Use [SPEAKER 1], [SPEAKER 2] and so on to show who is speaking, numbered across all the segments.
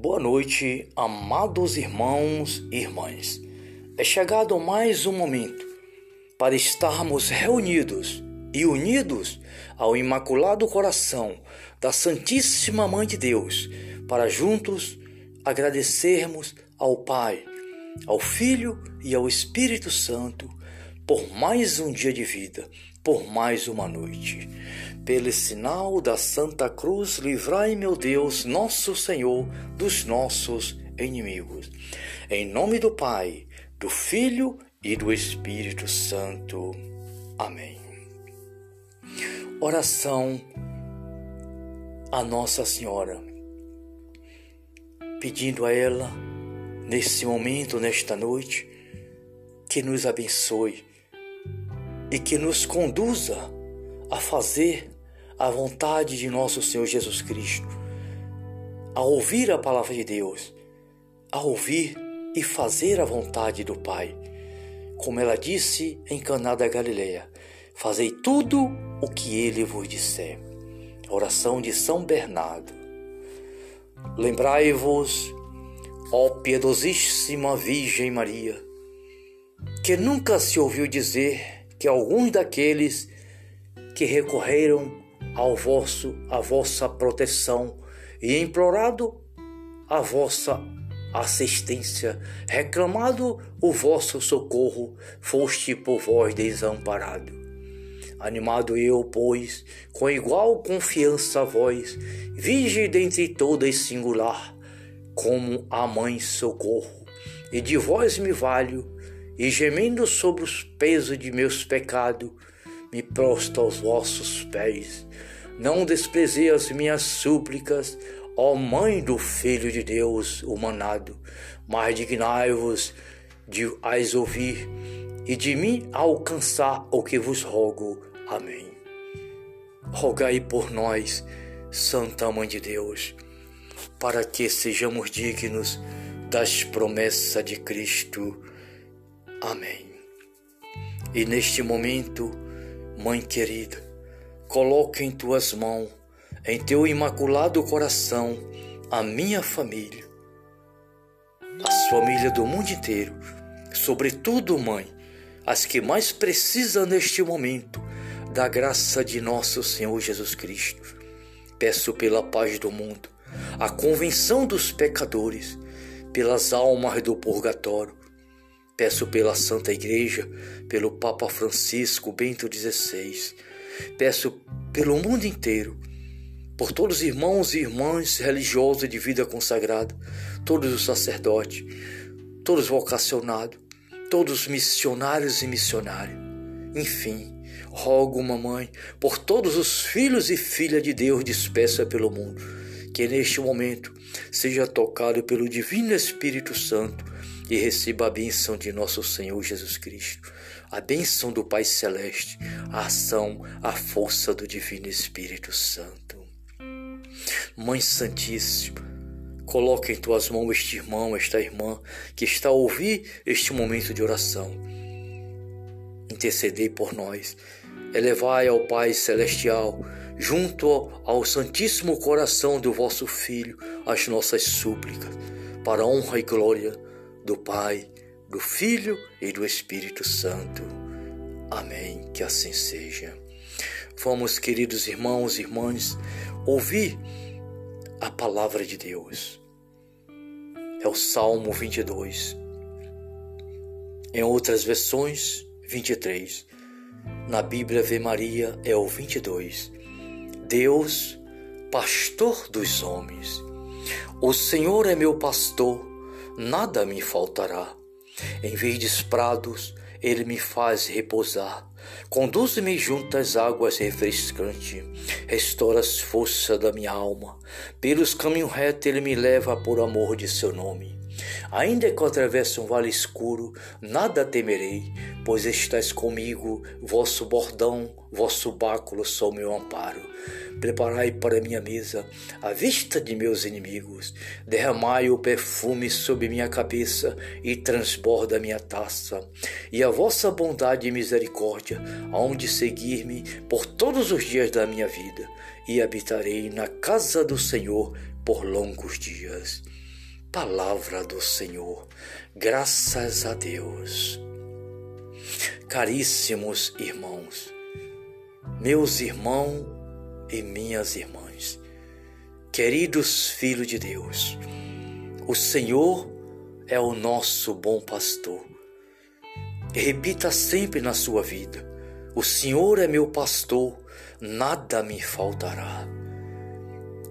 [SPEAKER 1] Boa noite, amados irmãos e irmãs. É chegado mais um momento para estarmos reunidos e unidos ao Imaculado Coração da Santíssima Mãe de Deus, para juntos agradecermos ao Pai, ao Filho e ao Espírito Santo por mais um dia de vida, por mais uma noite. Pelo sinal da Santa Cruz, livrai, meu Deus, nosso Senhor, dos nossos inimigos. Em nome do Pai, do Filho e do Espírito Santo. Amém. Oração a Nossa Senhora, pedindo a ela, nesse momento, nesta noite, que nos abençoe e que nos conduza a fazer a vontade de nosso Senhor Jesus Cristo, a ouvir a palavra de Deus, a ouvir e fazer a vontade do Pai. Como ela disse em Caná da Galileia, fazei tudo o que ele vos disser. Oração de São Bernardo. Lembrai-vos, ó piedosíssima Virgem Maria, que nunca se ouviu dizer que alguns daqueles que recorreram ao vosso a vossa proteção e implorado a vossa assistência, reclamado o vosso socorro, foste por vós desamparado. Animado eu, pois, com igual confiança a vós, vige dentre todas singular, como a mãe socorro, e de vós me valho, e gemendo sobre os pesos de meus pecados, me prosto aos vossos pés. Não desprezei as minhas súplicas, ó Mãe do Filho de Deus humanado, mas dignai-vos de as ouvir e de mim alcançar o que vos rogo. Amém. Rogai por nós, Santa Mãe de Deus, para que sejamos dignos das promessas de Cristo. Amém. E neste momento, Mãe querida, coloca em tuas mãos, em teu imaculado coração, a minha família, as famílias do mundo inteiro, sobretudo, Mãe, as que mais precisam neste momento da graça de nosso Senhor Jesus Cristo. Peço pela paz do mundo, a convenção dos pecadores, pelas almas do purgatório, Peço pela Santa Igreja, pelo Papa Francisco Bento XVI. Peço pelo mundo inteiro, por todos os irmãos e irmãs religiosos de vida consagrada, todos os sacerdotes, todos os vocacionados, todos os missionários e missionárias. Enfim, rogo, mamãe, por todos os filhos e filhas de Deus dispersa pelo mundo, que neste momento seja tocado pelo Divino Espírito Santo e receba a bênção de nosso Senhor Jesus Cristo, a bênção do Pai Celeste, a ação, a força do Divino Espírito Santo. Mãe Santíssima, coloca em tuas mãos este irmão, esta irmã que está a ouvir este momento de oração. Intercedei por nós, elevai ao Pai Celestial, junto ao Santíssimo Coração do vosso Filho, as nossas súplicas, para a honra e glória do Pai, do Filho e do Espírito Santo. Amém. Que assim seja. Vamos, queridos irmãos e irmãs, ouvir a palavra de Deus. É o Salmo 22. Em outras versões, 23. Na Bíblia Ave Maria é o 22. Deus, pastor dos homens. O Senhor é meu pastor nada me faltará. Em verdes prados, ele me faz repousar. Conduz-me junto às águas refrescantes, restaura as forças da minha alma. Pelos caminhos retos ele me leva por amor de seu nome. Ainda que eu atravesse um vale escuro, nada temerei, pois estás comigo, vosso bordão, vosso báculo são meu amparo. Preparai para minha mesa a vista de meus inimigos, derramai o perfume sobre minha cabeça e transborda minha taça. E a vossa bondade e misericórdia hão de seguir-me por todos os dias da minha vida, e habitarei na casa do Senhor por longos dias. Palavra do Senhor. Graças a Deus. Caríssimos irmãos, meus irmãos e minhas irmãs, queridos filhos de Deus, o Senhor é o nosso bom pastor. Repita sempre na sua vida: O Senhor é meu pastor, nada me faltará.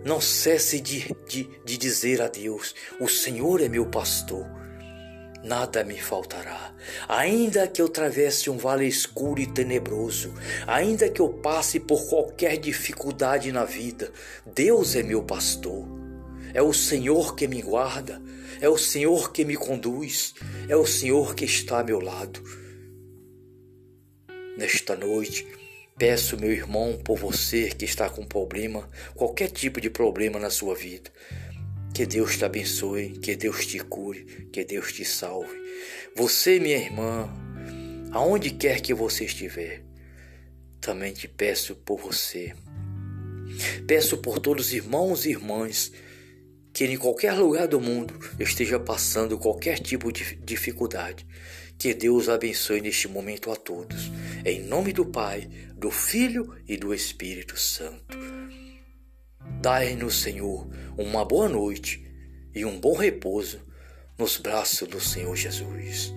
[SPEAKER 1] Não cesse de, de, de dizer a Deus: O Senhor é meu pastor, nada me faltará. Ainda que eu atravesse um vale escuro e tenebroso, ainda que eu passe por qualquer dificuldade na vida, Deus é meu pastor. É o Senhor que me guarda, é o Senhor que me conduz, é o Senhor que está a meu lado. Nesta noite, peço, meu irmão, por você que está com problema, qualquer tipo de problema na sua vida, que Deus te abençoe, que Deus te cure, que Deus te salve. Você, minha irmã, aonde quer que você estiver, também te peço por você. Peço por todos os irmãos e irmãs que em qualquer lugar do mundo esteja passando qualquer tipo de dificuldade. Que Deus abençoe neste momento a todos. Em nome do Pai, do Filho e do Espírito Santo. Dai-nos, Senhor, uma boa noite e um bom repouso nos braços do Senhor Jesus.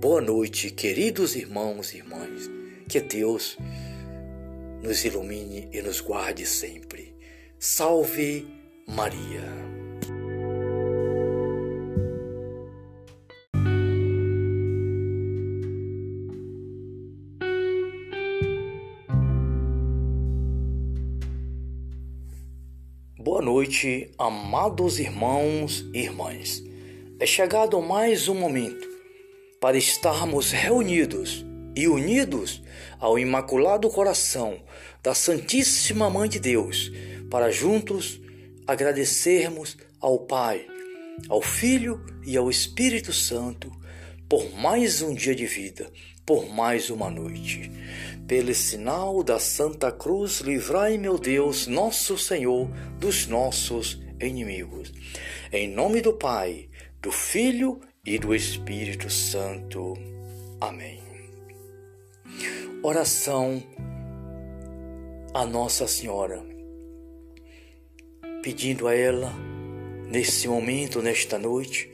[SPEAKER 1] Boa noite, queridos irmãos e irmãs. Que Deus nos ilumine e nos guarde sempre. Salve Maria. Boa noite, amados irmãos e irmãs. É chegado mais um momento para estarmos reunidos e unidos ao Imaculado Coração da Santíssima Mãe de Deus, para juntos agradecermos ao Pai, ao Filho e ao Espírito Santo por mais um dia de vida, por mais uma noite. Pelo sinal da Santa Cruz, livrai, meu Deus, nosso Senhor, dos nossos inimigos. Em nome do Pai, do Filho e do Espírito Santo. Amém. Oração a Nossa Senhora pedindo a ela, nesse momento, nesta noite,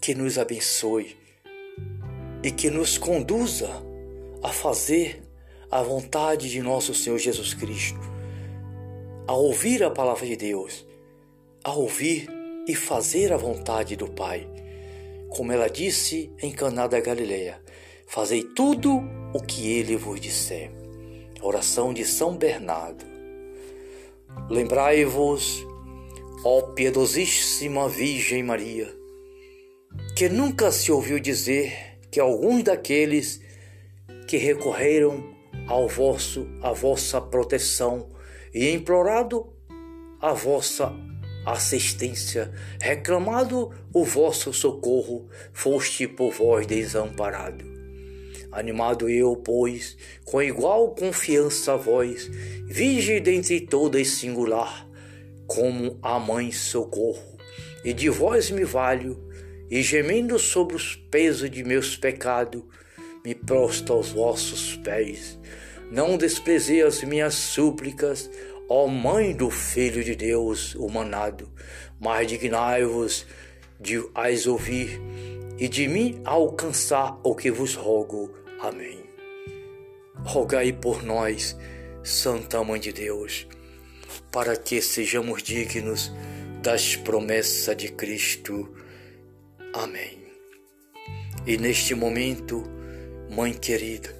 [SPEAKER 1] que nos abençoe e que nos conduza a fazer a vontade de nosso Senhor Jesus Cristo, a ouvir a palavra de Deus, a ouvir e fazer a vontade do Pai. Como ela disse em Caná da Galileia, fazei tudo o que ele vos disser. oração de São Bernardo. Lembrai-vos, ó piedosíssima Virgem Maria, que nunca se ouviu dizer que alguns daqueles que recorreram ao vosso a vossa proteção e implorado a vossa assistência, reclamado o vosso socorro, foste por vós desamparado. Animado eu, pois, com igual confiança a vós, vige dentre todas singular, como a mãe socorro, e de vós me valho, e gemendo sobre os pesos de meus pecados, me prosto aos vossos pés. Não desprezei as minhas súplicas, ó Mãe do Filho de Deus humanado, mas dignai-vos de as ouvir e de mim alcançar o que vos rogo. Amém. Rogai por nós, Santa Mãe de Deus, para que sejamos dignos das promessas de Cristo. Amém. E neste momento, Mãe querida,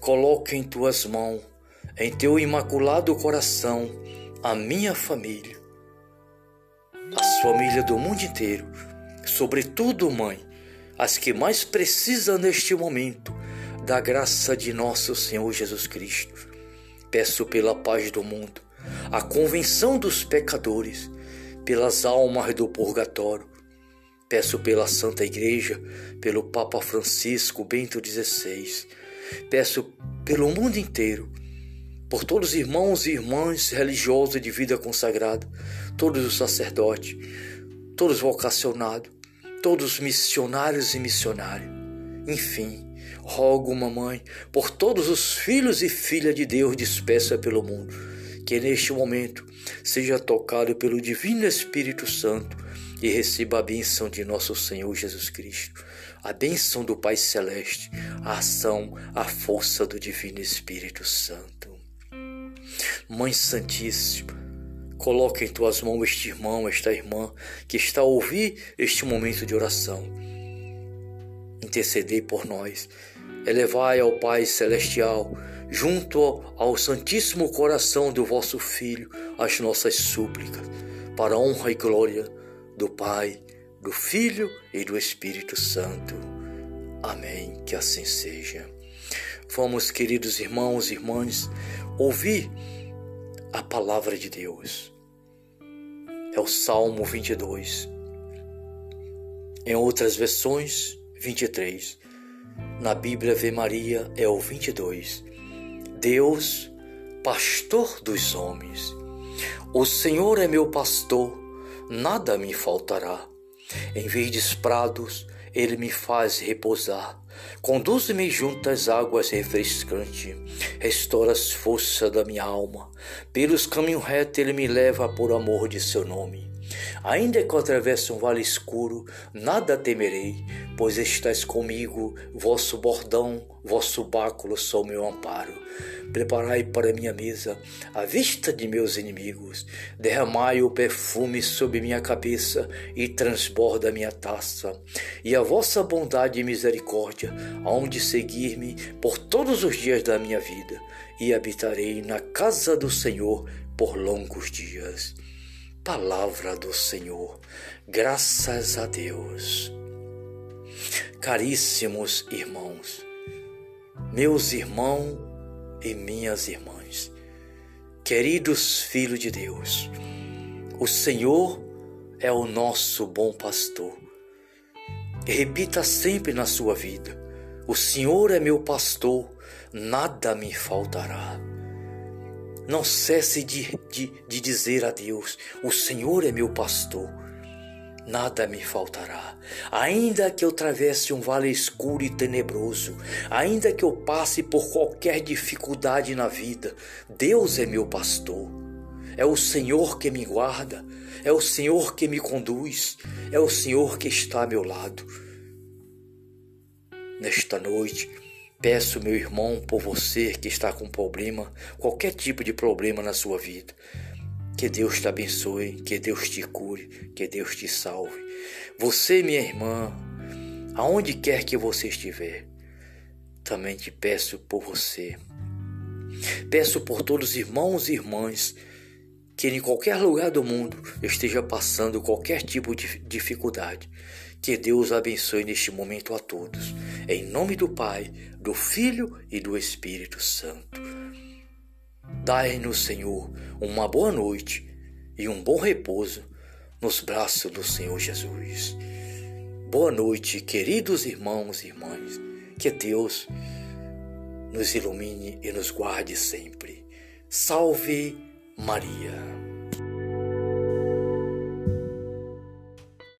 [SPEAKER 1] coloque em tuas mãos, em teu imaculado coração, a minha família, as famílias do mundo inteiro, sobretudo, Mãe, as que mais precisam neste momento da graça de nosso Senhor Jesus Cristo. Peço pela paz do mundo, a convenção dos pecadores, pelas almas do purgatório. Peço pela Santa Igreja, pelo Papa Francisco Bento XVI. Peço pelo mundo inteiro, por todos os irmãos e irmãs religiosos de vida consagrada, todos os sacerdotes, todos vocacionados, todos missionários e missionárias. Enfim, rogo, mamãe, por todos os filhos e filhas de Deus dispersa pelo mundo, que neste momento seja tocado pelo Divino Espírito Santo e receba a bênção de nosso Senhor Jesus Cristo, a bênção do Pai Celeste, a ação, a força do Divino Espírito Santo. Mãe Santíssima, coloca em tuas mãos este irmão, esta irmã que está a ouvir este momento de oração. Intercedei por nós, elevai ao Pai Celestial, junto ao Santíssimo Coração do vosso Filho, as nossas súplicas, para a honra e glória do Pai, do Filho e do Espírito Santo. Amém. Que assim seja. Vamos, queridos irmãos e irmãs, ouvir a palavra de Deus. É o Salmo 22. Em outras versões, 23. Na Bíblia Ave Maria é o 22. Deus, pastor dos homens. O Senhor é meu pastor nada me faltará. Em verdes prados, ele me faz repousar. Conduz-me junto às águas refrescantes, restaura as forças da minha alma. Pelos caminhos retos ele me leva por amor de seu nome. Ainda que eu atravesse um vale escuro, nada temerei, pois estás comigo, vosso bordão, vosso báculo são meu amparo. Preparai para minha mesa a vista de meus inimigos, derramai o perfume sobre minha cabeça e transborda minha taça. E a vossa bondade e misericórdia hão de seguir-me por todos os dias da minha vida, e habitarei na casa do Senhor por longos dias. Palavra do Senhor, graças a Deus. Caríssimos irmãos, meus irmãos e minhas irmãs, queridos filhos de Deus, o Senhor é o nosso bom pastor. Repita sempre na sua vida: O Senhor é meu pastor, nada me faltará. Não cesse de, de, de dizer a Deus: O Senhor é meu pastor nada me faltará. Ainda que eu travesse um vale escuro e tenebroso, ainda que eu passe por qualquer dificuldade na vida, Deus é meu pastor. É o Senhor que me guarda, é o Senhor que me conduz, é o Senhor que está a meu lado. Nesta noite, peço, meu irmão, por você que está com problema, qualquer tipo de problema na sua vida, que Deus te abençoe, que Deus te cure, que Deus te salve. Você, minha irmã, aonde quer que você estiver, também te peço por você. Peço por todos os irmãos e irmãs que em qualquer lugar do mundo esteja passando qualquer tipo de dificuldade. Que Deus abençoe neste momento a todos. Em nome do Pai, do Filho e do Espírito Santo. Dai-nos, Senhor, uma boa noite e um bom repouso nos braços do Senhor Jesus. Boa noite, queridos irmãos e irmãs. Que Deus nos ilumine e nos guarde sempre. Salve Maria.